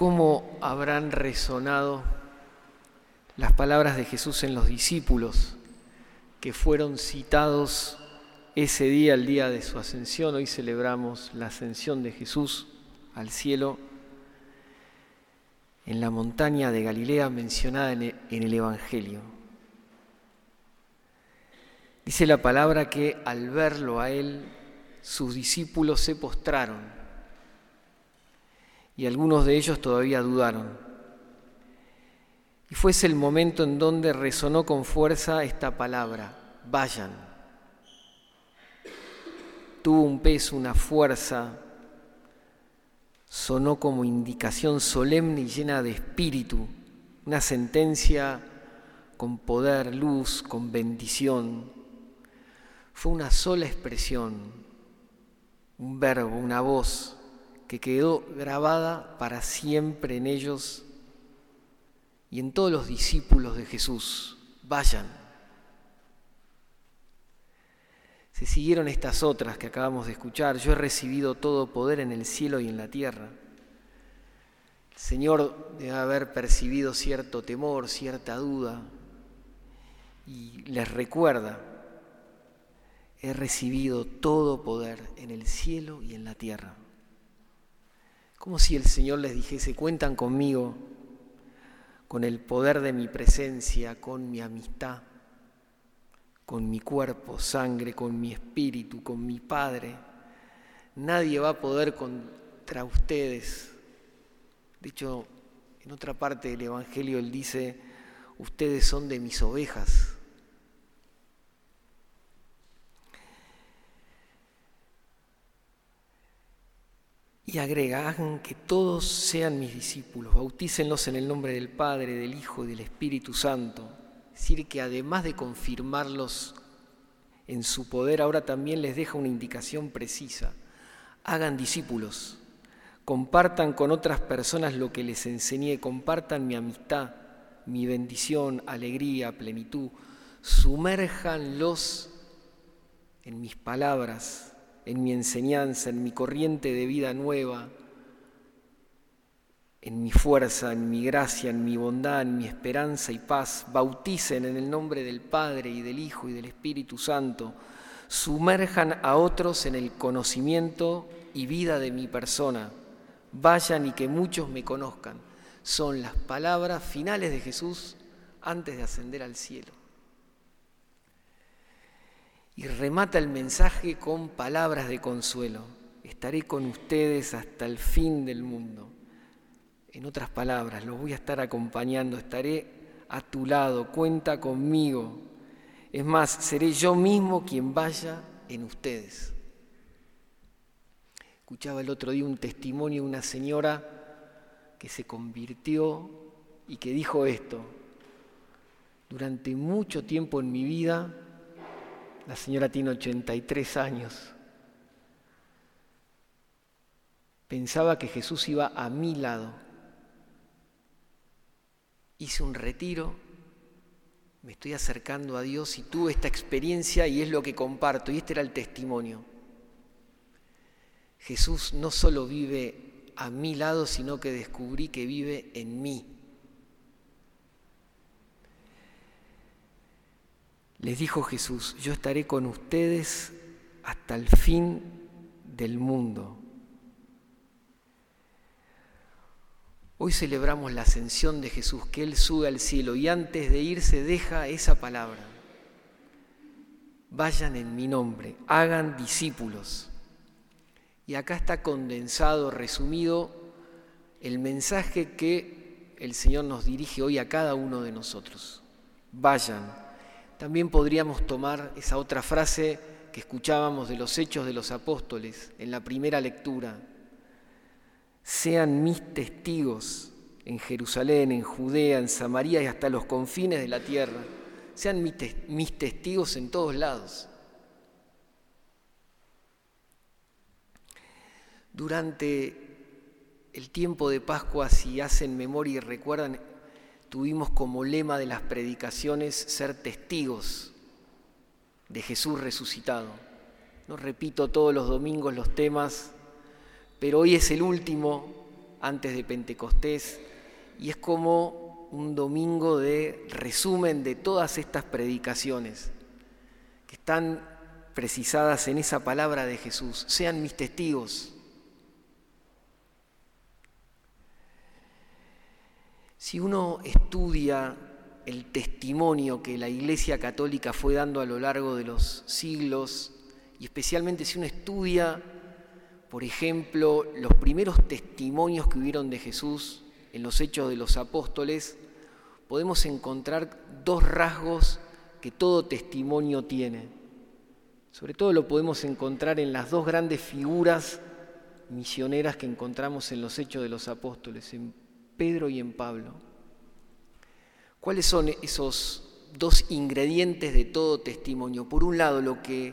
cómo habrán resonado las palabras de Jesús en los discípulos que fueron citados ese día, el día de su ascensión. Hoy celebramos la ascensión de Jesús al cielo en la montaña de Galilea mencionada en el Evangelio. Dice la palabra que al verlo a él, sus discípulos se postraron y algunos de ellos todavía dudaron. Y fuese el momento en donde resonó con fuerza esta palabra, vayan. Tuvo un peso, una fuerza, sonó como indicación solemne y llena de espíritu, una sentencia con poder, luz, con bendición. Fue una sola expresión, un verbo, una voz que quedó grabada para siempre en ellos y en todos los discípulos de Jesús. Vayan. Se siguieron estas otras que acabamos de escuchar. Yo he recibido todo poder en el cielo y en la tierra. El Señor debe haber percibido cierto temor, cierta duda, y les recuerda, he recibido todo poder en el cielo y en la tierra. Como si el Señor les dijese, cuentan conmigo, con el poder de mi presencia, con mi amistad, con mi cuerpo, sangre, con mi espíritu, con mi Padre. Nadie va a poder contra ustedes. De hecho, en otra parte del Evangelio Él dice, ustedes son de mis ovejas. Y agrega, hagan que todos sean mis discípulos, bautícenlos en el nombre del Padre, del Hijo y del Espíritu Santo. Es decir, que además de confirmarlos en su poder, ahora también les deja una indicación precisa. Hagan discípulos, compartan con otras personas lo que les enseñé, compartan mi amistad, mi bendición, alegría, plenitud, sumérjanlos en mis palabras, en mi enseñanza, en mi corriente de vida nueva, en mi fuerza, en mi gracia, en mi bondad, en mi esperanza y paz. Bauticen en el nombre del Padre y del Hijo y del Espíritu Santo. Sumerjan a otros en el conocimiento y vida de mi persona. Vayan y que muchos me conozcan. Son las palabras finales de Jesús antes de ascender al cielo y remata el mensaje con palabras de consuelo. Estaré con ustedes hasta el fin del mundo. En otras palabras, los voy a estar acompañando, estaré a tu lado, cuenta conmigo. Es más, seré yo mismo quien vaya en ustedes. Escuchaba el otro día un testimonio de una señora que se convirtió y que dijo esto. Durante mucho tiempo en mi vida la señora tiene 83 años. Pensaba que Jesús iba a mi lado. Hice un retiro, me estoy acercando a Dios y tuve esta experiencia y es lo que comparto. Y este era el testimonio. Jesús no solo vive a mi lado, sino que descubrí que vive en mí. Les dijo Jesús, yo estaré con ustedes hasta el fin del mundo. Hoy celebramos la ascensión de Jesús, que Él sube al cielo y antes de irse deja esa palabra. Vayan en mi nombre, hagan discípulos. Y acá está condensado, resumido, el mensaje que el Señor nos dirige hoy a cada uno de nosotros. Vayan también podríamos tomar esa otra frase que escuchábamos de los hechos de los apóstoles en la primera lectura. Sean mis testigos en Jerusalén, en Judea, en Samaria y hasta los confines de la tierra. Sean mis testigos en todos lados. Durante el tiempo de Pascua, si hacen memoria y recuerdan, tuvimos como lema de las predicaciones ser testigos de Jesús resucitado. No repito todos los domingos los temas, pero hoy es el último antes de Pentecostés y es como un domingo de resumen de todas estas predicaciones que están precisadas en esa palabra de Jesús. Sean mis testigos. Si uno estudia el testimonio que la Iglesia Católica fue dando a lo largo de los siglos, y especialmente si uno estudia, por ejemplo, los primeros testimonios que hubieron de Jesús en los hechos de los apóstoles, podemos encontrar dos rasgos que todo testimonio tiene. Sobre todo lo podemos encontrar en las dos grandes figuras misioneras que encontramos en los hechos de los apóstoles, Pedro y en Pablo. ¿Cuáles son esos dos ingredientes de todo testimonio? Por un lado, lo que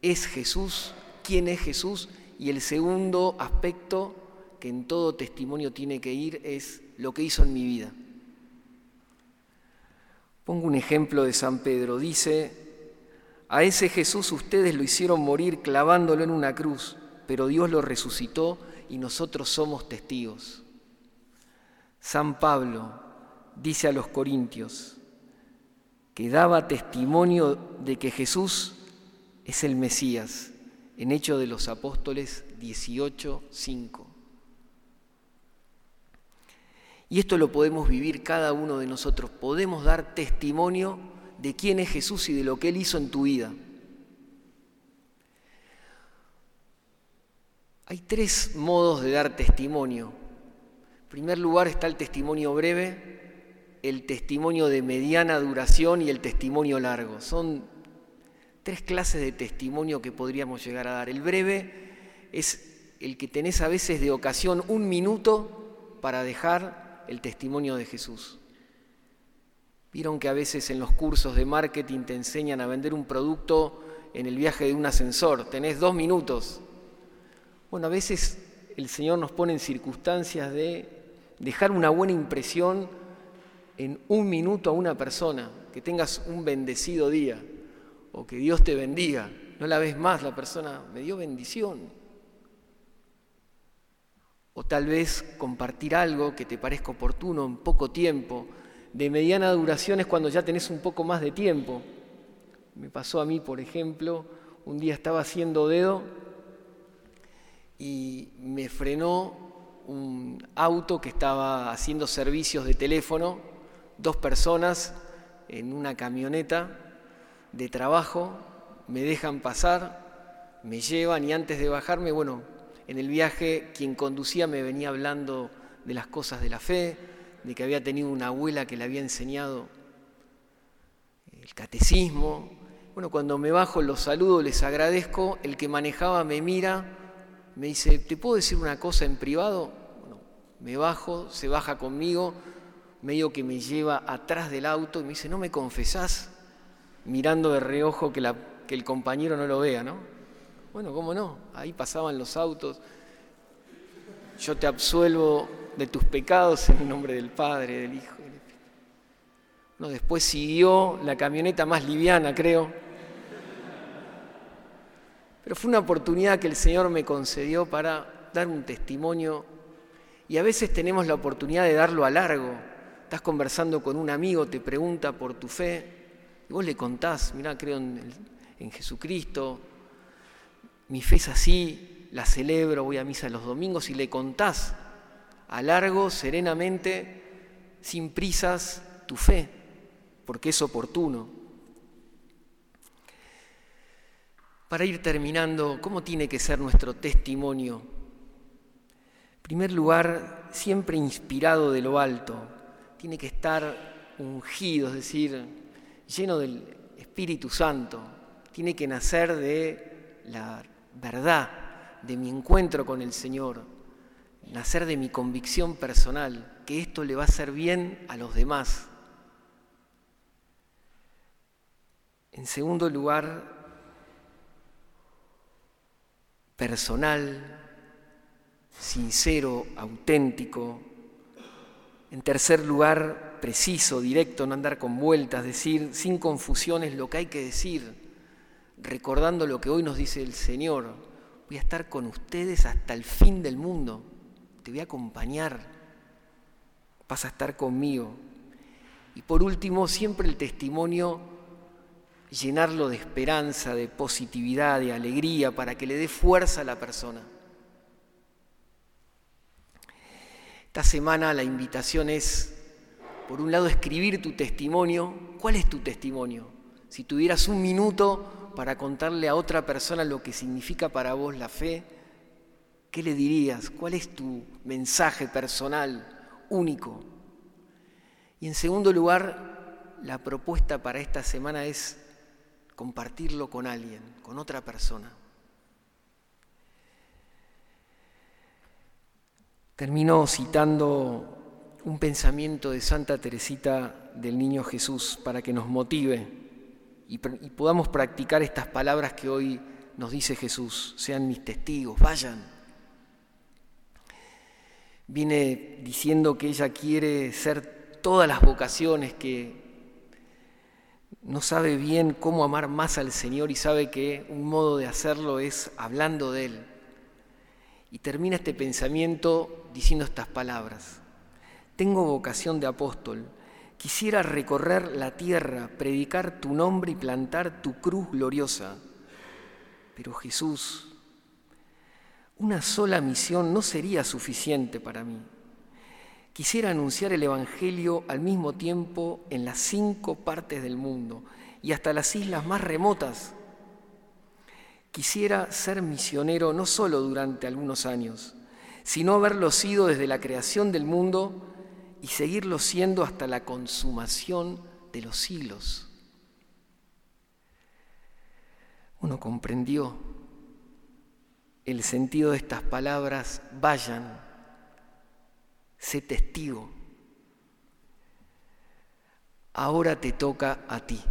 es Jesús, quién es Jesús, y el segundo aspecto que en todo testimonio tiene que ir es lo que hizo en mi vida. Pongo un ejemplo de San Pedro. Dice, a ese Jesús ustedes lo hicieron morir clavándolo en una cruz, pero Dios lo resucitó y nosotros somos testigos. San Pablo, dice a los Corintios, que daba testimonio de que Jesús es el Mesías, en Hechos de los Apóstoles 18:5. Y esto lo podemos vivir cada uno de nosotros. Podemos dar testimonio de quién es Jesús y de lo que Él hizo en tu vida. Hay tres modos de dar testimonio. En primer lugar está el testimonio breve, el testimonio de mediana duración y el testimonio largo. Son tres clases de testimonio que podríamos llegar a dar. El breve es el que tenés a veces de ocasión un minuto para dejar el testimonio de Jesús. Vieron que a veces en los cursos de marketing te enseñan a vender un producto en el viaje de un ascensor, tenés dos minutos. Bueno, a veces el Señor nos pone en circunstancias de dejar una buena impresión en un minuto a una persona, que tengas un bendecido día o que Dios te bendiga. No la ves más, la persona me dio bendición. O tal vez compartir algo que te parezca oportuno en poco tiempo. De mediana duración es cuando ya tenés un poco más de tiempo. Me pasó a mí, por ejemplo, un día estaba haciendo dedo y me frenó un auto que estaba haciendo servicios de teléfono dos personas en una camioneta de trabajo, me dejan pasar, me llevan y antes de bajarme, bueno, en el viaje quien conducía me venía hablando de las cosas de la fe, de que había tenido una abuela que le había enseñado el catecismo. Bueno, cuando me bajo los saludo, les agradezco, el que manejaba me mira, me dice, ¿te puedo decir una cosa en privado? Bueno, me bajo, se baja conmigo, medio que me lleva atrás del auto y me dice, ¿no me confesás? Mirando de reojo que, el compañero no lo vea, ¿no? Bueno, ¿cómo no? Ahí pasaban los autos. Yo te absuelvo de tus pecados en el nombre del Padre, del Hijo. No, después siguió la camioneta más liviana, creo. Pero fue una oportunidad que el Señor me concedió para dar un testimonio. Y a veces tenemos la oportunidad de darlo a largo, estás conversando con un amigo, te pregunta por tu fe, y vos le contás, mirá, creo en, en Jesucristo, mi fe es así, la celebro, voy a misa los domingos y le contás a largo, serenamente, sin prisas, tu fe, porque es oportuno. Para ir terminando, ¿cómo tiene que ser nuestro testimonio? En primer lugar, siempre inspirado de lo alto, tiene que estar ungido, es decir, lleno del Espíritu Santo, tiene que nacer de la verdad, de mi encuentro con el Señor, nacer de mi convicción personal, que esto le va a hacer bien a los demás. En segundo lugar, personal, sincero, auténtico, en tercer lugar, preciso, directo, no andar con vueltas, decir sin confusiones lo que hay que decir, recordando lo que hoy nos dice el Señor. Voy a estar con ustedes hasta el fin del mundo. te voy a acompañar, vas a estar conmigo. Y por último, siempre el testimonio, llenarlo de esperanza, de positividad, de alegría, para que le dé fuerza a la persona. Esta semana la invitación es, por un lado, escribir tu testimonio. ¿Cuál es tu testimonio? Si tuvieras un minuto para contarle a otra persona lo que significa para vos la fe, ¿qué le dirías? ¿Cuál es tu mensaje personal, único? Y en segundo lugar, la propuesta para esta semana es compartirlo con alguien, con otra persona. Termino citando un pensamiento de Santa Teresita del Niño Jesús para que nos motive y, podamos practicar estas palabras que hoy nos dice Jesús. Sean mis testigos, vayan. Viene diciendo que ella quiere ser todas las vocaciones, que no sabe bien cómo amar más al Señor y sabe que un modo de hacerlo es hablando de Él. Y termina este pensamiento diciendo estas palabras. Tengo vocación de apóstol. Quisiera recorrer la tierra, predicar tu nombre y plantar tu cruz gloriosa. Pero Jesús, una sola misión no sería suficiente para mí. Quisiera anunciar el Evangelio al mismo tiempo en las cinco partes del mundo y hasta las islas más remotas. Quisiera ser misionero no solo durante algunos años, sino haberlo sido desde la creación del mundo y seguirlo siendo hasta la consumación de los siglos. Uno comprendió el sentido de estas palabras, vayan sé testigo. Ahora te toca a ti.